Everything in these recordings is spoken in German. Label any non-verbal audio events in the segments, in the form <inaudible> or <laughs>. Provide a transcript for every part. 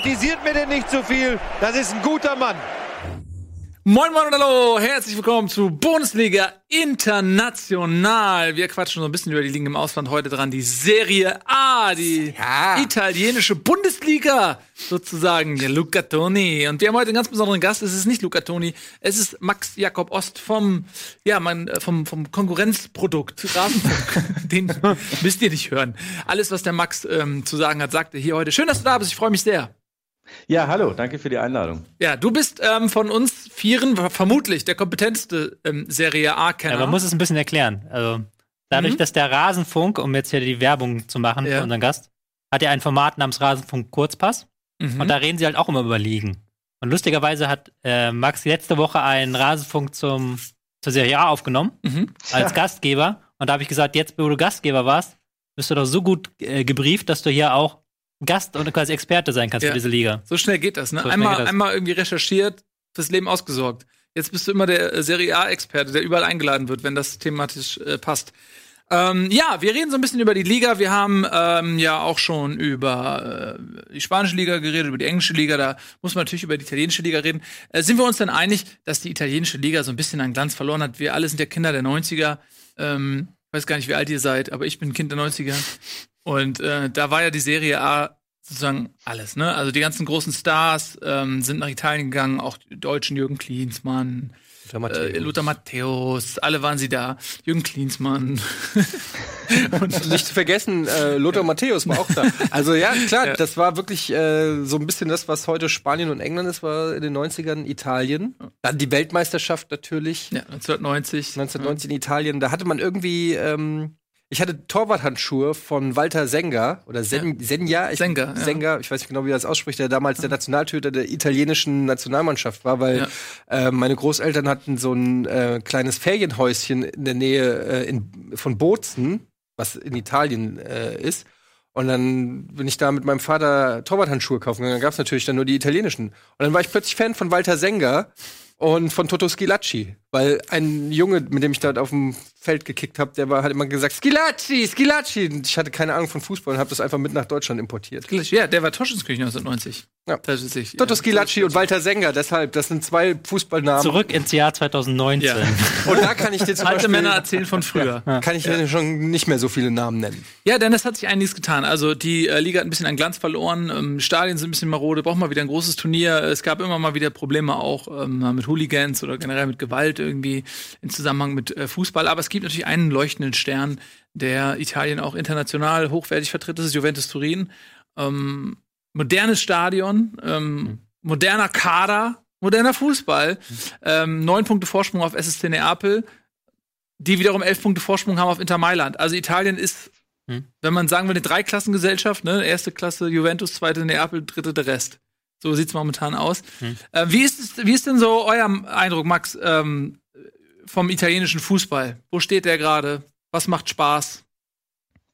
Kritisiert mir denn nicht zu so viel. Das ist ein guter Mann. Moin Moin und Hallo, herzlich willkommen zu Bundesliga International. Wir quatschen so ein bisschen über die Ligen im Ausland heute dran. Die Serie A, die ja. italienische Bundesliga sozusagen. Der Luca Toni. Und wir haben heute einen ganz besonderen Gast. Es ist nicht Luca Toni, es ist Max Jakob Ost vom, ja, mein, äh, vom, vom Konkurrenzprodukt Rasenfunk. <laughs> Den müsst ihr nicht hören. Alles, was der Max ähm, zu sagen hat, sagt er hier heute. Schön, dass du da bist. Ich freue mich sehr. Ja, hallo, danke für die Einladung. Ja, du bist ähm, von uns Vieren vermutlich der kompetenteste ähm, Serie A-Kenner. Ja, man muss es ein bisschen erklären. Also, dadurch, mhm. dass der Rasenfunk, um jetzt hier die Werbung zu machen ja. für unseren Gast, hat ja ein Format namens Rasenfunk Kurzpass. Mhm. Und da reden sie halt auch immer über Ligen. Und lustigerweise hat äh, Max letzte Woche einen Rasenfunk zum, zur Serie A aufgenommen, mhm. als <laughs> Gastgeber. Und da habe ich gesagt, jetzt, wo du Gastgeber warst, bist du doch so gut äh, gebrieft, dass du hier auch Gast und quasi Experte sein kannst ja. für diese Liga. So schnell geht das, ne? So einmal, das. einmal irgendwie recherchiert, fürs Leben ausgesorgt. Jetzt bist du immer der äh, Serie A-Experte, der überall eingeladen wird, wenn das thematisch äh, passt. Ähm, ja, wir reden so ein bisschen über die Liga. Wir haben ähm, ja auch schon über äh, die spanische Liga geredet, über die englische Liga. Da muss man natürlich über die italienische Liga reden. Äh, sind wir uns denn einig, dass die italienische Liga so ein bisschen an Glanz verloren hat? Wir alle sind ja Kinder der 90er. Ähm, weiß gar nicht, wie alt ihr seid, aber ich bin Kind der 90er. Und äh, da war ja die Serie A sozusagen alles, ne? Also die ganzen großen Stars ähm, sind nach Italien gegangen, auch die deutschen Jürgen Klinsmann, Lothar Matthäus. Äh, Lothar Matthäus, alle waren sie da. Jürgen Klinsmann. <laughs> und nicht zu vergessen, äh, Lothar Matthäus war auch da. Also ja, klar, ja. das war wirklich äh, so ein bisschen das, was heute Spanien und England ist, war in den 90ern Italien. Dann die Weltmeisterschaft natürlich. Ja, 1990. 1990 in Italien. Da hatte man irgendwie ähm, ich hatte Torwarthandschuhe von Walter Senga oder Sen ja. Senja, ich, Senga, ja. Senga, ich weiß nicht genau, wie er das ausspricht, der damals der Nationaltöter der italienischen Nationalmannschaft war, weil ja. äh, meine Großeltern hatten so ein äh, kleines Ferienhäuschen in der Nähe äh, in, von Bozen, was in Italien äh, ist. Und dann bin ich da mit meinem Vater Torwarthandschuhe kaufen gegangen. Dann gab es natürlich dann nur die italienischen. Und dann war ich plötzlich Fan von Walter Senga und von Toto Schilacci. Weil ein Junge, mit dem ich dort auf dem Feld gekickt habe, der war, hat immer gesagt, Schilacci, Schilacci. Und ich hatte keine Ahnung von Fußball und habe das einfach mit nach Deutschland importiert. Ja, der war Torschützenkönig 1990. Ja. Tatsächlich. Toto Schilacci und Walter Sänger, deshalb, das sind zwei Fußballnamen. Zurück ins Jahr 2019. Ja. <laughs> und da kann ich dir zum Alte Beispiel, Männer erzählen von früher. Ja. Kann ich dir schon nicht mehr so viele Namen nennen. Ja, denn es hat sich einiges getan. Also die äh, Liga hat ein bisschen an Glanz verloren, ähm, Stadien sind ein bisschen marode, braucht mal wieder ein großes Turnier. Es gab immer mal wieder Probleme auch ähm, mit Hooligans oder generell mit Gewalt irgendwie in Zusammenhang mit äh, Fußball. Aber es gibt natürlich einen leuchtenden Stern, der Italien auch international hochwertig vertritt. Das ist Juventus Turin. Ähm, modernes Stadion, ähm, mhm. moderner Kader, moderner Fußball. Ähm, neun Punkte Vorsprung auf SSC Neapel, die wiederum elf Punkte Vorsprung haben auf Inter Mailand. Also Italien ist, mhm. wenn man sagen will, eine Dreiklassengesellschaft, ne? Erste Klasse Juventus, zweite Neapel, dritte der Rest. So sieht's momentan aus. Mhm. Äh, wie, ist es, wie ist denn so euer Eindruck, Max? Ähm, vom italienischen Fußball? Wo steht der gerade? Was macht Spaß?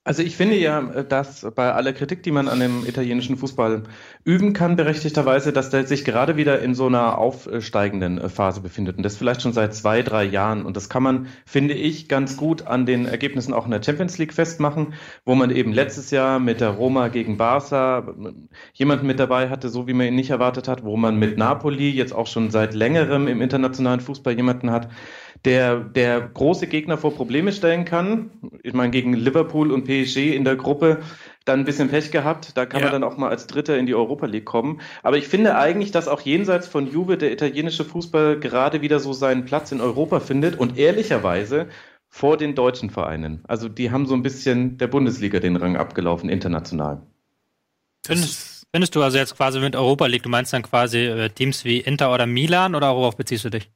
Also ich finde ja, dass bei aller Kritik, die man an dem italienischen Fußball üben kann, berechtigterweise, dass der sich gerade wieder in so einer aufsteigenden Phase befindet. Und das vielleicht schon seit zwei, drei Jahren. Und das kann man, finde ich, ganz gut an den Ergebnissen auch in der Champions League festmachen, wo man eben letztes Jahr mit der Roma gegen Barca jemanden mit dabei hatte, so wie man ihn nicht erwartet hat, wo man mit Napoli jetzt auch schon seit längerem im internationalen Fußball jemanden hat, der, der große Gegner vor Probleme stellen kann. Ich meine, gegen Liverpool und PSG in der Gruppe dann ein bisschen Pech gehabt. Da kann ja. man dann auch mal als Dritter in die Europa League kommen. Aber ich finde eigentlich, dass auch jenseits von Juve der italienische Fußball gerade wieder so seinen Platz in Europa findet und ehrlicherweise vor den deutschen Vereinen. Also die haben so ein bisschen der Bundesliga den Rang abgelaufen, international. Findest, findest du also jetzt quasi mit Europa League, du meinst dann quasi äh, Teams wie Inter oder Milan oder worauf beziehst du dich?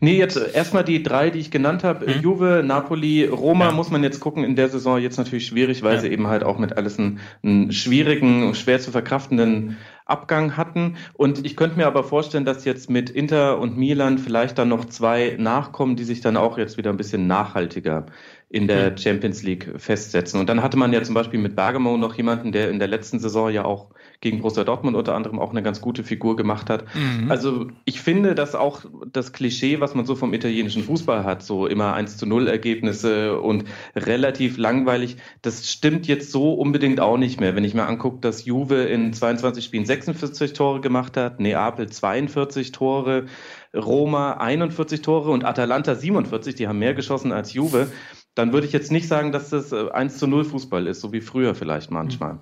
Nee, jetzt erstmal die drei, die ich genannt habe. Mhm. Juve, Napoli, Roma ja. muss man jetzt gucken. In der Saison jetzt natürlich schwierig, weil ja. sie eben halt auch mit alles einen, einen schwierigen, schwer zu verkraftenden Abgang hatten. Und ich könnte mir aber vorstellen, dass jetzt mit Inter und Milan vielleicht dann noch zwei nachkommen, die sich dann auch jetzt wieder ein bisschen nachhaltiger in der mhm. Champions League festsetzen. Und dann hatte man ja zum Beispiel mit Bergamo noch jemanden, der in der letzten Saison ja auch gegen Borussia Dortmund unter anderem auch eine ganz gute Figur gemacht hat. Mhm. Also ich finde, dass auch das Klischee, was man so vom italienischen Fußball hat, so immer 1 zu 0 Ergebnisse und relativ langweilig, das stimmt jetzt so unbedingt auch nicht mehr. Wenn ich mir angucke, dass Juve in 22 Spielen 46 Tore gemacht hat, Neapel 42 Tore, Roma 41 Tore und Atalanta 47, die haben mehr geschossen als Juve, dann würde ich jetzt nicht sagen, dass das 1 äh, zu 0 Fußball ist, so wie früher vielleicht manchmal.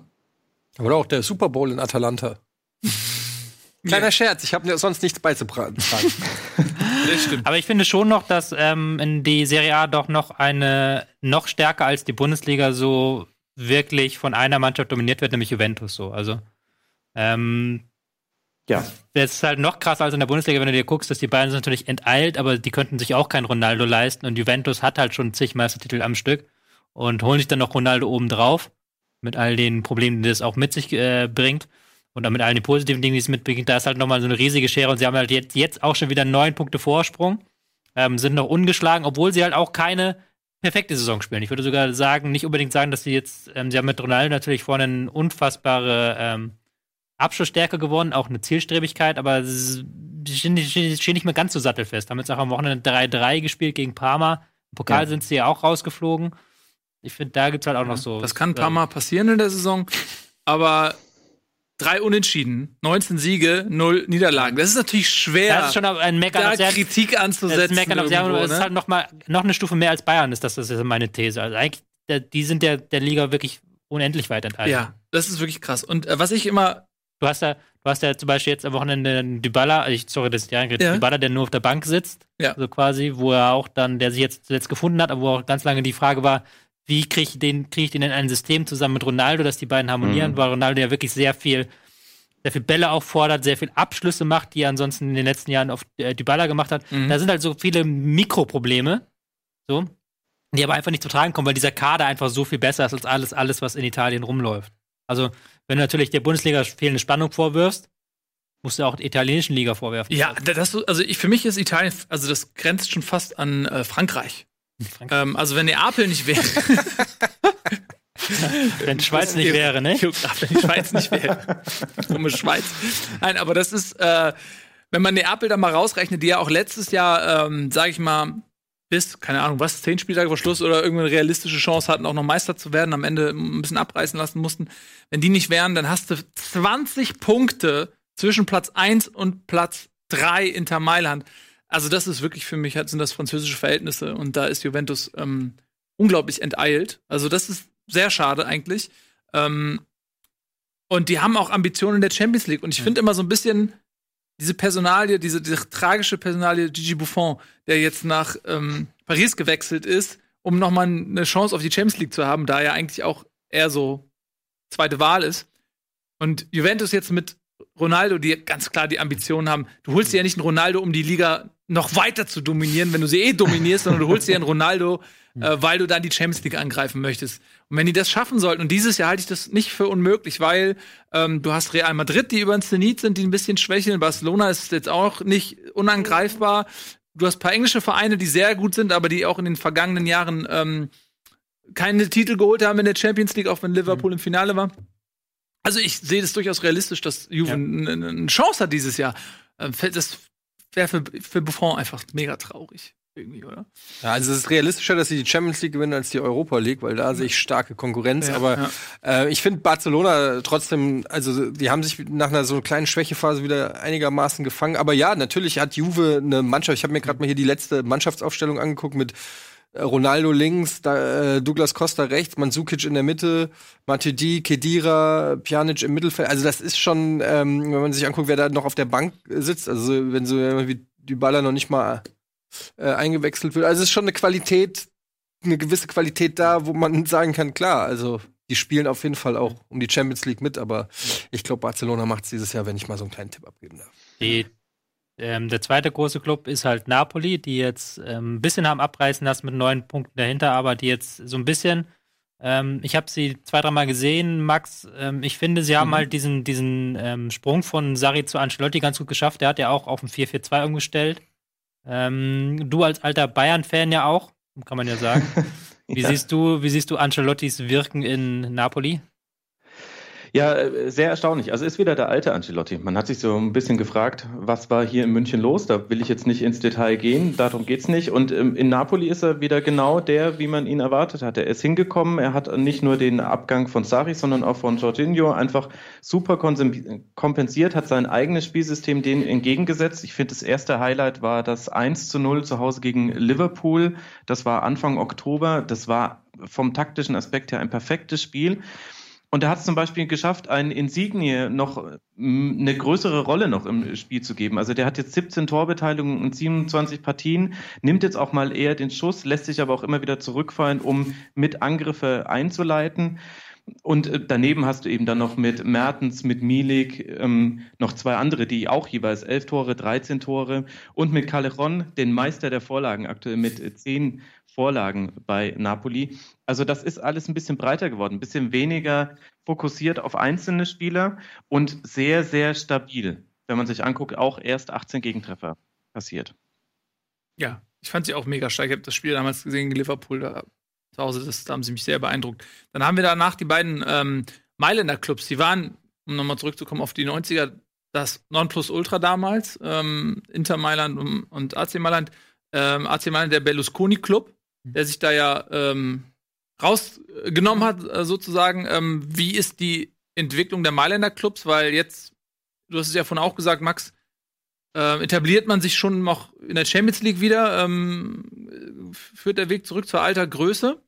Oder auch der Super Bowl in Atalanta. <laughs> Kleiner ja. Scherz, ich habe sonst nichts beizutragen. <laughs> das stimmt. Aber ich finde schon noch, dass ähm, in die Serie A doch noch eine noch stärker als die Bundesliga so wirklich von einer Mannschaft dominiert wird, nämlich Juventus so. Also ähm, ja. Das ist halt noch krasser als in der Bundesliga, wenn du dir guckst, dass die Bayern sind natürlich enteilt, aber die könnten sich auch keinen Ronaldo leisten und Juventus hat halt schon zig Meistertitel am Stück und holen sich dann noch Ronaldo oben drauf mit all den Problemen, die das auch mit sich äh, bringt und mit all den positiven Dingen, die es mitbringt. Da ist halt nochmal so eine riesige Schere und sie haben halt jetzt, jetzt auch schon wieder neun Punkte Vorsprung, ähm, sind noch ungeschlagen, obwohl sie halt auch keine perfekte Saison spielen. Ich würde sogar sagen, nicht unbedingt sagen, dass sie jetzt, ähm, sie haben mit Ronaldo natürlich vorne eine unfassbare ähm, Abschlussstärke gewonnen, auch eine Zielstrebigkeit, aber sie stehen, stehen nicht mehr ganz so sattelfest. Haben jetzt auch am Wochenende 3-3 gespielt gegen Parma. Im Pokal ja. sind sie ja auch rausgeflogen. Ich finde, da gibt es halt auch noch so. Das kann ein paar Mal passieren in der Saison, aber drei Unentschieden, 19 Siege, 0 Niederlagen. Das ist natürlich schwer. Das ist schon ein Meckern da Kritik anzusetzen. Das irgendwo, ne? ist halt noch mal noch eine Stufe mehr als Bayern ist. Das, das ist meine These. Also eigentlich, die sind der, der Liga wirklich unendlich weit enthalten. Ja, das ist wirklich krass. Und äh, was ich immer Du hast ja, du hast ja zum Beispiel jetzt am Wochenende Dybala, ich, sorry, das ist ja, ja. Dybala, der nur auf der Bank sitzt, ja. so quasi, wo er auch dann, der sich jetzt zuletzt gefunden hat, aber wo auch ganz lange die Frage war, wie kriege ich den, kriege ich den in ein System zusammen mit Ronaldo, dass die beiden harmonieren, mhm. weil Ronaldo ja wirklich sehr viel, sehr viel Bälle auch fordert, sehr viel Abschlüsse macht, die er ansonsten in den letzten Jahren auf äh, Dybala gemacht hat. Mhm. Da sind halt so viele Mikroprobleme, so, die aber einfach nicht zu tragen kommen, weil dieser Kader einfach so viel besser ist als alles, alles, was in Italien rumläuft. Also, wenn du natürlich der Bundesliga fehlende Spannung vorwirfst, musst du auch der italienischen Liga vorwerfen. Ja, das, also ich, für mich ist Italien, also das grenzt schon fast an äh, Frankreich. Ähm, also wenn Neapel nicht wäre. <laughs> wenn Schweiz nicht wäre, ne? Wenn die Schweiz nicht wäre. Dumme Schweiz. Nein, aber das ist, äh, wenn man Neapel da mal rausrechnet, die ja auch letztes Jahr, ähm, sag ich mal, bis, keine Ahnung, was, zehn Spieltage vor Schluss oder irgendeine realistische Chance hatten, auch noch Meister zu werden, am Ende ein bisschen abreißen lassen mussten. Wenn die nicht wären, dann hast du 20 Punkte zwischen Platz 1 und Platz 3 Inter Mailand. Also, das ist wirklich für mich, sind das französische Verhältnisse und da ist Juventus ähm, unglaublich enteilt. Also, das ist sehr schade eigentlich. Ähm, und die haben auch Ambitionen in der Champions League. Und ich finde immer so ein bisschen, diese Personalie, diese, diese, tragische Personalie Gigi Buffon, der jetzt nach ähm, Paris gewechselt ist, um nochmal eine Chance auf die Champions League zu haben, da er eigentlich auch eher so zweite Wahl ist. Und Juventus jetzt mit Ronaldo, die ganz klar die Ambitionen haben, du holst dir ja nicht einen Ronaldo, um die Liga noch weiter zu dominieren, wenn du sie eh dominierst, sondern du holst dir einen Ronaldo, <laughs> äh, weil du dann die Champions League angreifen möchtest. Und wenn die das schaffen sollten, und dieses Jahr halte ich das nicht für unmöglich, weil ähm, du hast Real Madrid, die über den Zenit sind, die ein bisschen schwächeln. Barcelona ist jetzt auch nicht unangreifbar. Du hast ein paar englische Vereine, die sehr gut sind, aber die auch in den vergangenen Jahren ähm, keine Titel geholt haben in der Champions League, auch wenn Liverpool mhm. im Finale war. Also ich sehe das durchaus realistisch, dass Juve ja. eine Chance hat dieses Jahr. Ähm, das wäre für, für Buffon einfach mega traurig irgendwie, oder? Ja, also es ist realistischer, dass sie die Champions League gewinnen als die Europa League, weil da sehe ich starke Konkurrenz. Ja, aber ja. Äh, ich finde Barcelona trotzdem, also die haben sich nach einer so kleinen Schwächephase wieder einigermaßen gefangen. Aber ja, natürlich hat Juve eine Mannschaft. Ich habe mir gerade mal hier die letzte Mannschaftsaufstellung angeguckt mit Ronaldo links, da, äh, Douglas Costa rechts, Mandzukic in der Mitte, Matuidi, Kedira, Pjanic im Mittelfeld. Also das ist schon, ähm, wenn man sich anguckt, wer da noch auf der Bank sitzt, also wenn so wie die Baller noch nicht mal äh, eingewechselt wird. Also es ist schon eine Qualität, eine gewisse Qualität da, wo man <laughs> sagen kann, klar, also die spielen auf jeden Fall auch um die Champions League mit, aber ich glaube, Barcelona macht es dieses Jahr, wenn ich mal so einen kleinen Tipp abgeben darf. Die, ähm, der zweite große Club ist halt Napoli, die jetzt ähm, ein bisschen haben abreißen lassen mit neun Punkten dahinter, aber die jetzt so ein bisschen ähm, ich habe sie zwei, dreimal gesehen, Max. Ähm, ich finde, sie haben mhm. halt diesen, diesen ähm, Sprung von Sari zu Ancelotti ganz gut geschafft. Der hat ja auch auf ein 4-4-2 umgestellt. Ähm, du als alter Bayern-Fan ja auch, kann man ja sagen. <laughs> Wie ja. siehst du, wie siehst du Ancelottis Wirken in Napoli? Ja, äh, sehr erstaunlich. Also ist wieder der alte Ancelotti. Man hat sich so ein bisschen gefragt, was war hier in München los? Da will ich jetzt nicht ins Detail gehen, darum geht's nicht. Und ähm, in Napoli ist er wieder genau der, wie man ihn erwartet hat. Er ist hingekommen, er hat nicht nur den Abgang von Sari, sondern auch von Jorginho einfach super kompensiert, hat sein eigenes Spielsystem denen entgegengesetzt. Ich finde, das erste Highlight war das 1 zu 0 zu Hause gegen Liverpool. Das war Anfang Oktober. Das war vom taktischen Aspekt her ein perfektes Spiel. Und er hat es zum Beispiel geschafft, einen Insignie noch eine größere Rolle noch im Spiel zu geben. Also der hat jetzt 17 Torbeteiligungen und 27 Partien, nimmt jetzt auch mal eher den Schuss, lässt sich aber auch immer wieder zurückfallen, um mit Angriffe einzuleiten. Und äh, daneben hast du eben dann noch mit Mertens, mit Milik ähm, noch zwei andere, die auch jeweils elf Tore, 13 Tore und mit Callejon, den Meister der Vorlagen aktuell mit zehn Vorlagen bei Napoli. Also das ist alles ein bisschen breiter geworden, ein bisschen weniger fokussiert auf einzelne Spieler und sehr, sehr stabil. Wenn man sich anguckt, auch erst 18 Gegentreffer passiert. Ja, ich fand sie auch mega stark. Ich habe das Spiel damals gesehen in Liverpool da zu Hause. Das, da haben sie mich sehr beeindruckt. Dann haben wir danach die beiden ähm, Mailänder Clubs. Die waren, um nochmal zurückzukommen auf die 90er, das Nonplusultra damals. Ähm, Inter Mailand und, und AC Mailand. Ähm, AC Mailand der Berlusconi Club der sich da ja ähm, rausgenommen hat, äh, sozusagen. Ähm, wie ist die Entwicklung der Mailänder Clubs? Weil jetzt, du hast es ja vorhin auch gesagt, Max, äh, etabliert man sich schon noch in der Champions League wieder? Ähm, führt der Weg zurück zur alter Größe?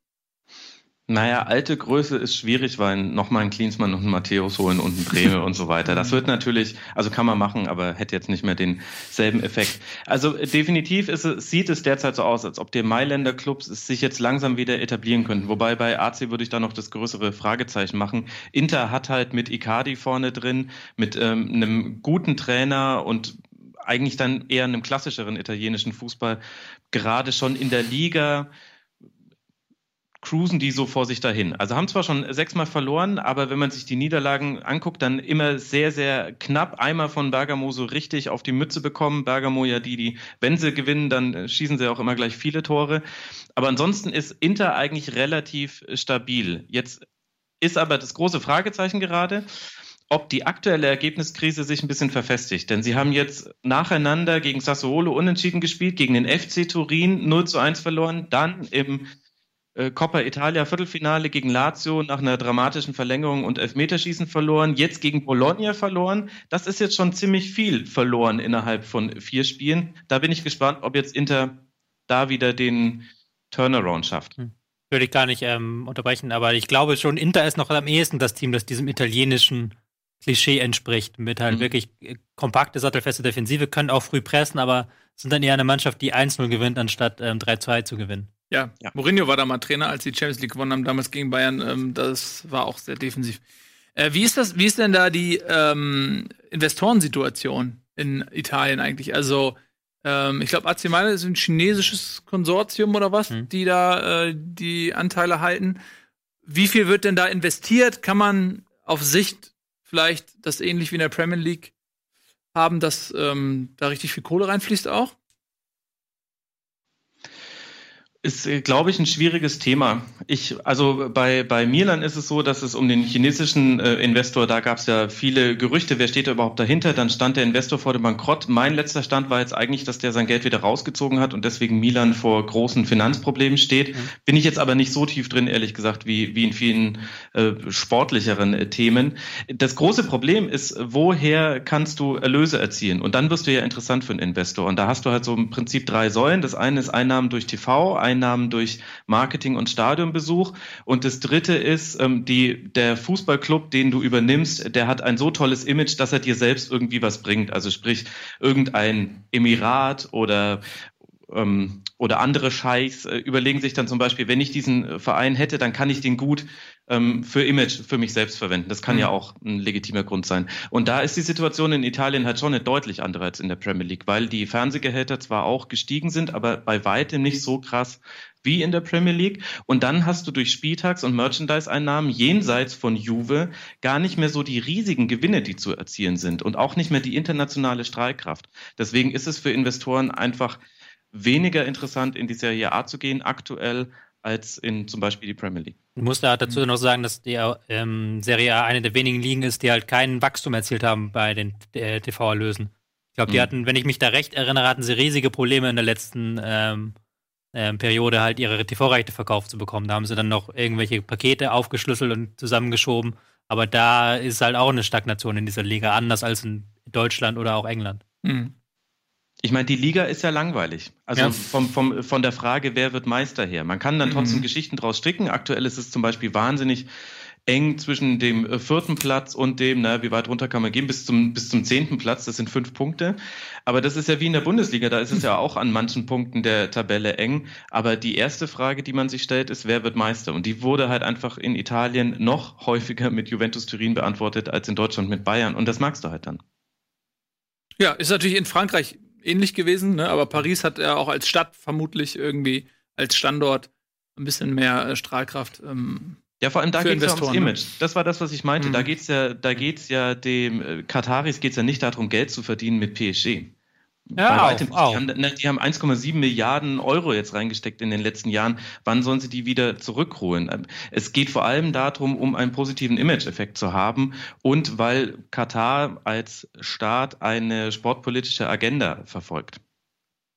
Naja, alte Größe ist schwierig, weil nochmal ein Klinsmann und ein Matthäus holen und ein Breme und so weiter. Das wird natürlich, also kann man machen, aber hätte jetzt nicht mehr denselben Effekt. Also definitiv ist sieht es derzeit so aus, als ob die Mailänder Clubs sich jetzt langsam wieder etablieren könnten. Wobei bei AC würde ich da noch das größere Fragezeichen machen. Inter hat halt mit Icardi vorne drin, mit ähm, einem guten Trainer und eigentlich dann eher einem klassischeren italienischen Fußball gerade schon in der Liga cruisen die so vor sich dahin. Also haben zwar schon sechsmal verloren, aber wenn man sich die Niederlagen anguckt, dann immer sehr, sehr knapp einmal von Bergamo so richtig auf die Mütze bekommen. Bergamo ja die, die, wenn sie gewinnen, dann schießen sie auch immer gleich viele Tore. Aber ansonsten ist Inter eigentlich relativ stabil. Jetzt ist aber das große Fragezeichen gerade, ob die aktuelle Ergebniskrise sich ein bisschen verfestigt. Denn sie haben jetzt nacheinander gegen Sassuolo unentschieden gespielt, gegen den FC Turin 0 zu 1 verloren, dann im äh, Coppa Italia Viertelfinale gegen Lazio nach einer dramatischen Verlängerung und Elfmeterschießen verloren, jetzt gegen Bologna verloren. Das ist jetzt schon ziemlich viel verloren innerhalb von vier Spielen. Da bin ich gespannt, ob jetzt Inter da wieder den Turnaround schafft. Hm. Würde ich gar nicht ähm, unterbrechen, aber ich glaube schon, Inter ist noch am ehesten das Team, das diesem italienischen Klischee entspricht. Mit halt mhm. wirklich äh, kompakte, sattelfeste Defensive, können auch früh pressen, aber sind dann eher eine Mannschaft, die 1-0 gewinnt, anstatt ähm, 3-2 zu gewinnen. Ja, ja, Mourinho war da mal Trainer, als die Champions League gewonnen haben, damals gegen Bayern. Ähm, das war auch sehr defensiv. Äh, wie ist das, wie ist denn da die ähm, Investorensituation in Italien eigentlich? Also, ähm, ich glaube, AC Mailand ist ein chinesisches Konsortium oder was, hm. die da äh, die Anteile halten. Wie viel wird denn da investiert? Kann man auf Sicht vielleicht das ähnlich wie in der Premier League haben, dass ähm, da richtig viel Kohle reinfließt auch? Ist, äh, glaube ich, ein schwieriges Thema. Ich, also bei, bei Milan ist es so, dass es um den chinesischen äh, Investor, da gab es ja viele Gerüchte, wer steht da überhaupt dahinter? Dann stand der Investor vor dem Bankrott. Mein letzter Stand war jetzt eigentlich, dass der sein Geld wieder rausgezogen hat und deswegen Milan vor großen Finanzproblemen steht. Mhm. Bin ich jetzt aber nicht so tief drin, ehrlich gesagt, wie, wie in vielen äh, sportlicheren äh, Themen. Das große Problem ist, woher kannst du Erlöse erzielen? Und dann wirst du ja interessant für einen Investor. Und da hast du halt so im Prinzip drei Säulen. Das eine ist Einnahmen durch TV, Einnahmen durch Marketing und Stadionbesuch. Und das dritte ist, ähm, die, der Fußballclub, den du übernimmst, der hat ein so tolles Image, dass er dir selbst irgendwie was bringt. Also sprich, irgendein Emirat oder ähm, oder andere Scheichs äh, überlegen sich dann zum Beispiel, wenn ich diesen Verein hätte, dann kann ich den gut ähm, für Image für mich selbst verwenden. Das kann mhm. ja auch ein legitimer Grund sein. Und da ist die Situation in Italien halt schon eine deutlich andere als in der Premier League, weil die Fernsehgehälter zwar auch gestiegen sind, aber bei weitem nicht so krass wie in der Premier League. Und dann hast du durch Spieltags- und Merchandise-Einnahmen jenseits von Juve gar nicht mehr so die riesigen Gewinne, die zu erzielen sind und auch nicht mehr die internationale Strahlkraft. Deswegen ist es für Investoren einfach weniger interessant, in die Serie A zu gehen aktuell als in zum Beispiel die Premier League. Ich muss da dazu noch sagen, dass die ähm, Serie A eine der wenigen Ligen ist, die halt kein Wachstum erzielt haben bei den äh, TV-Erlösen. Ich glaube, die mhm. hatten, wenn ich mich da recht erinnere, hatten sie riesige Probleme in der letzten ähm, ähm, Periode halt ihre TV-Rechte verkauft zu bekommen. Da haben sie dann noch irgendwelche Pakete aufgeschlüsselt und zusammengeschoben. Aber da ist halt auch eine Stagnation in dieser Liga, anders als in Deutschland oder auch England. Mhm. Ich meine, die Liga ist ja langweilig. Also ja. Vom, vom, von der Frage, wer wird Meister her. Man kann dann trotzdem mhm. Geschichten draus stricken. Aktuell ist es zum Beispiel wahnsinnig eng zwischen dem äh, vierten Platz und dem, na, wie weit runter kann man gehen, bis zum, bis zum zehnten Platz, das sind fünf Punkte. Aber das ist ja wie in der Bundesliga, da ist es ja <laughs> auch an manchen Punkten der Tabelle eng. Aber die erste Frage, die man sich stellt, ist, wer wird Meister? Und die wurde halt einfach in Italien noch häufiger mit Juventus Turin beantwortet als in Deutschland mit Bayern. Und das magst du halt dann. Ja, ist natürlich in Frankreich ähnlich gewesen, ne? aber Paris hat ja auch als Stadt vermutlich irgendwie als Standort ein bisschen mehr äh, Strahlkraft. Ähm, ja, vor allem da geht es ja ums ne? Image. Das war das, was ich meinte. Mhm. Da geht's ja, da geht's ja dem äh, Kataris geht's ja nicht darum, Geld zu verdienen mit PSG. Ja, auch, weitem, auch. Die haben, ne, haben 1,7 Milliarden Euro jetzt reingesteckt in den letzten Jahren. Wann sollen sie die wieder zurückholen? Es geht vor allem darum, um einen positiven Image-Effekt zu haben und weil Katar als Staat eine sportpolitische Agenda verfolgt.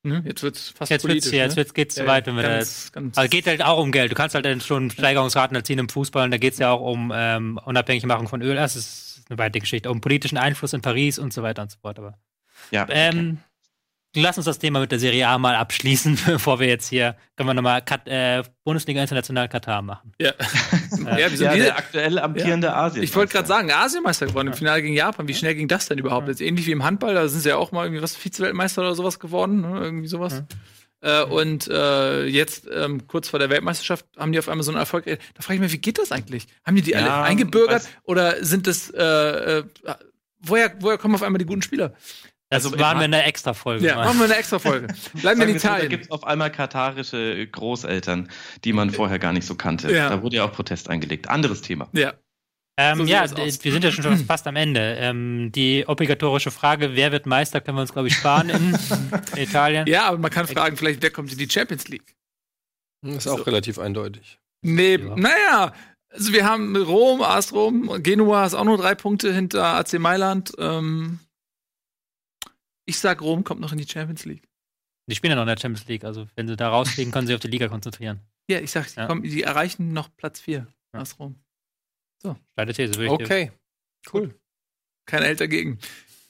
Ne? Jetzt wird's fast jetzt politisch. Wird's, ja, jetzt wird's, geht's zu weit, wenn wir ganz, da jetzt, Also geht halt auch um Geld. Du kannst halt dann schon Steigerungsraten erzielen im Fußball und da geht's ja auch um ähm, Unabhängigmachung von Öl. Das ist eine weite Geschichte. Um politischen Einfluss in Paris und so weiter und so fort. Aber ja, ähm, lass uns das Thema mit der Serie A mal abschließen, <laughs> bevor wir jetzt hier, können wir nochmal äh, Bundesliga International Katar machen. Ja. äh, <laughs> ja, ja der aktuell amtierende ja. Asien. Ich wollte gerade sagen, Asienmeister geworden im Finale gegen Japan. Wie schnell ging das denn überhaupt? Jetzt ähnlich wie im Handball, da sind sie ja auch mal irgendwie was Vize-Weltmeister oder sowas geworden, ne? irgendwie sowas. Äh, und äh, jetzt, ähm, kurz vor der Weltmeisterschaft, haben die auf einmal so einen Erfolg. Da frage ich mich, wie geht das eigentlich? Haben die die alle eingebürgert oder sind das, äh, äh, woher, woher kommen auf einmal die guten Spieler? Das also waren wir in einer extra Folge. Ja, machen wir eine extra Folge. <laughs> Bleiben wir in Italien. Da gibt es auf einmal katarische Großeltern, die man vorher gar nicht so kannte. Ja. Da wurde ja auch Protest eingelegt. Anderes Thema. Ja. Ähm, so ja, wir sind ja schon fast am Ende. Ähm, die obligatorische Frage, wer wird Meister, können wir uns, glaube ich, sparen in <laughs> Italien. Ja, aber man kann fragen, vielleicht, wer kommt in die Champions League? Das ist auch so. relativ eindeutig. Nee, ja. naja, also wir haben Rom, AS Rom, Genua ist auch nur drei Punkte hinter AC Mailand. Ähm, ich sag, Rom kommt noch in die Champions League. Die spielen ja noch in der Champions League, also wenn sie da rausfliegen, können sie sich auf die Liga konzentrieren. Ja, ich sag, die, ja. kommen, die erreichen noch Platz 4 ja. aus Rom. So. Steile These, würde ich Okay, cool. Kein Held dagegen.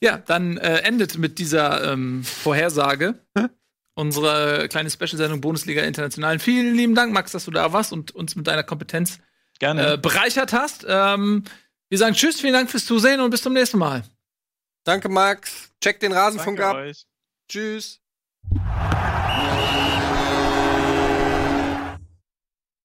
Ja, dann äh, endet mit dieser ähm, Vorhersage <laughs> unsere kleine Special-Sendung Bundesliga International. Vielen lieben Dank, Max, dass du da warst und uns mit deiner Kompetenz Gerne. Äh, bereichert hast. Ähm, wir sagen Tschüss, vielen Dank fürs Zusehen und bis zum nächsten Mal. Danke, Max. Check den Rasenfunk ab. Euch. Tschüss.